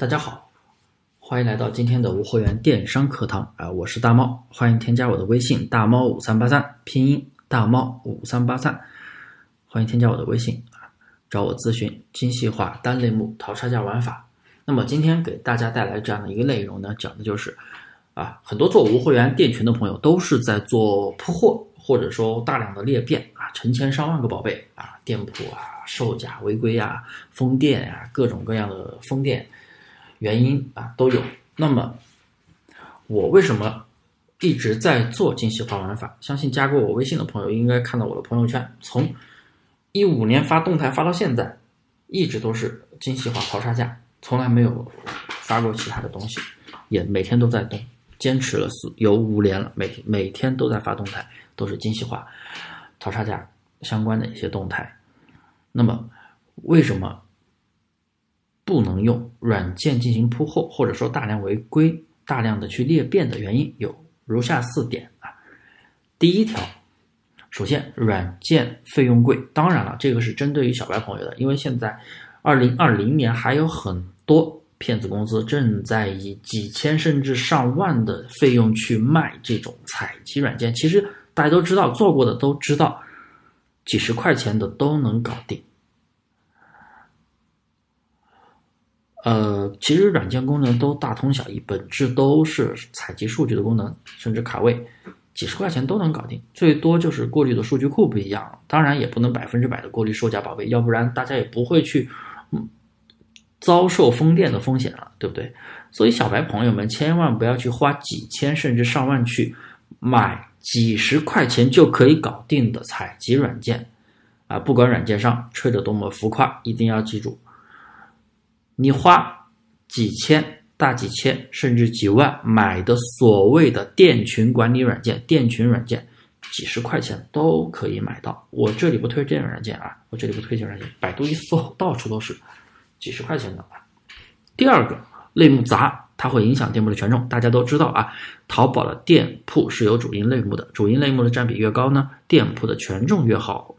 大家好，欢迎来到今天的无货源电商课堂啊！我是大猫，欢迎添加我的微信大猫五三八三，拼音大猫五三八三，欢迎添加我的微信啊，找我咨询精细化单类目淘差价玩法。那么今天给大家带来这样的一个内容呢，讲的就是啊，很多做无货源店群的朋友都是在做铺货，或者说大量的裂变啊，成千上万个宝贝啊，店铺啊，售假违规啊，封店啊，各种各样的封店。原因啊都有。那么我为什么一直在做精细化玩法？相信加过我微信的朋友应该看到我的朋友圈，从一五年发动态发到现在，一直都是精细化淘差价，从来没有发过其他的东西，也每天都在动，坚持了四有五年了，每每天都在发动态，都是精细化淘差价相关的一些动态。那么为什么？不能用软件进行铺货，或者说大量违规、大量的去裂变的原因有如下四点啊。第一条，首先软件费用贵，当然了，这个是针对于小白朋友的，因为现在二零二零年还有很多骗子公司正在以几千甚至上万的费用去卖这种采集软件。其实大家都知道，做过的都知道，几十块钱的都能搞定。呃，其实软件功能都大同小异，本质都是采集数据的功能，甚至卡位，几十块钱都能搞定，最多就是过滤的数据库不一样。当然也不能百分之百的过滤售假宝贝，要不然大家也不会去嗯遭受封店的风险了，对不对？所以小白朋友们千万不要去花几千甚至上万去买几十块钱就可以搞定的采集软件啊！不管软件上吹得多么浮夸，一定要记住。你花几千、大几千，甚至几万买的所谓的店群管理软件、店群软件，几十块钱都可以买到。我这里不推荐软件啊，我这里不推荐软件，百度一搜，到处都是几十块钱的。第二个类目杂，它会影响店铺的权重。大家都知道啊，淘宝的店铺是有主营类目的，主营类目的占比越高呢，店铺的权重越好，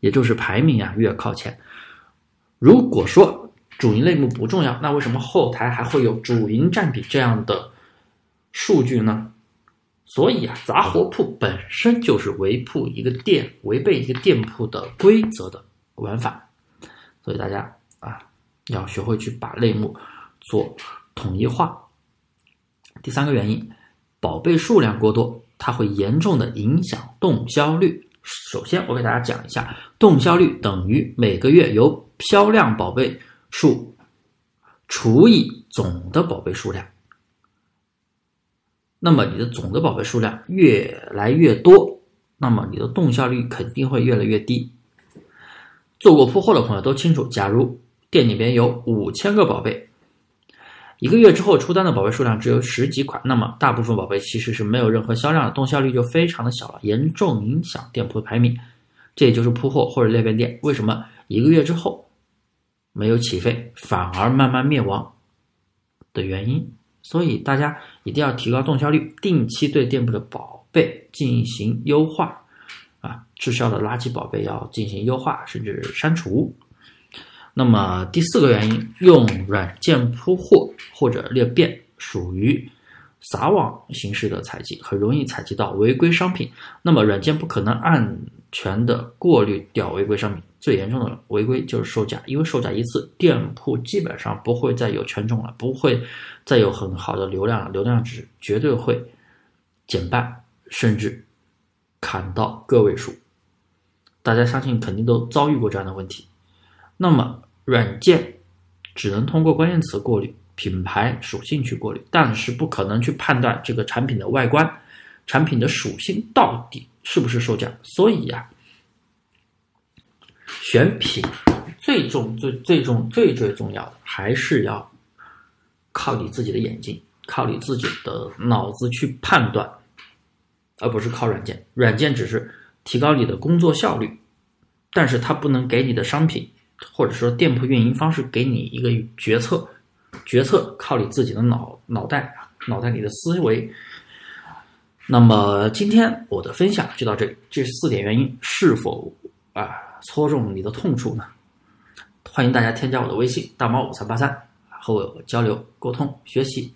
也就是排名啊越靠前。如果说主营类目不重要，那为什么后台还会有主营占比这样的数据呢？所以啊，杂货铺本身就是违铺一个店、违背一个店铺的规则的玩法，所以大家啊要学会去把类目做统一化。第三个原因，宝贝数量过多，它会严重的影响动销率。首先，我给大家讲一下，动销率等于每个月由销量宝贝。数除以总的宝贝数量，那么你的总的宝贝数量越来越多，那么你的动效率肯定会越来越低。做过铺货的朋友都清楚，假如店里边有五千个宝贝，一个月之后出单的宝贝数量只有十几款，那么大部分宝贝其实是没有任何销量的，动效率就非常的小了，严重影响店铺的排名。这也就是铺货或者裂变店为什么一个月之后。没有起飞，反而慢慢灭亡的原因，所以大家一定要提高动销率，定期对店铺的宝贝进行优化，啊，滞销的垃圾宝贝要进行优化，甚至删除。那么第四个原因，用软件铺货或者裂变，属于撒网形式的采集，很容易采集到违规商品。那么软件不可能安全的过滤掉违规商品。最严重的违规就是售假，因为售假一次，店铺基本上不会再有权重了，不会再有很好的流量了，流量值绝对会减半，甚至砍到个位数。大家相信肯定都遭遇过这样的问题。那么软件只能通过关键词过滤、品牌属性去过滤，但是不可能去判断这个产品的外观、产品的属性到底是不是售假。所以呀。选品最重、最最重、最最重要的，还是要靠你自己的眼睛，靠你自己的脑子去判断，而不是靠软件。软件只是提高你的工作效率，但是它不能给你的商品或者说店铺运营方式给你一个决策。决策靠你自己的脑脑袋啊，脑袋里的思维。那么今天我的分享就到这里，这四点原因是否啊？戳中你的痛处呢？欢迎大家添加我的微信大猫五三八三，和我交流、沟通、学习。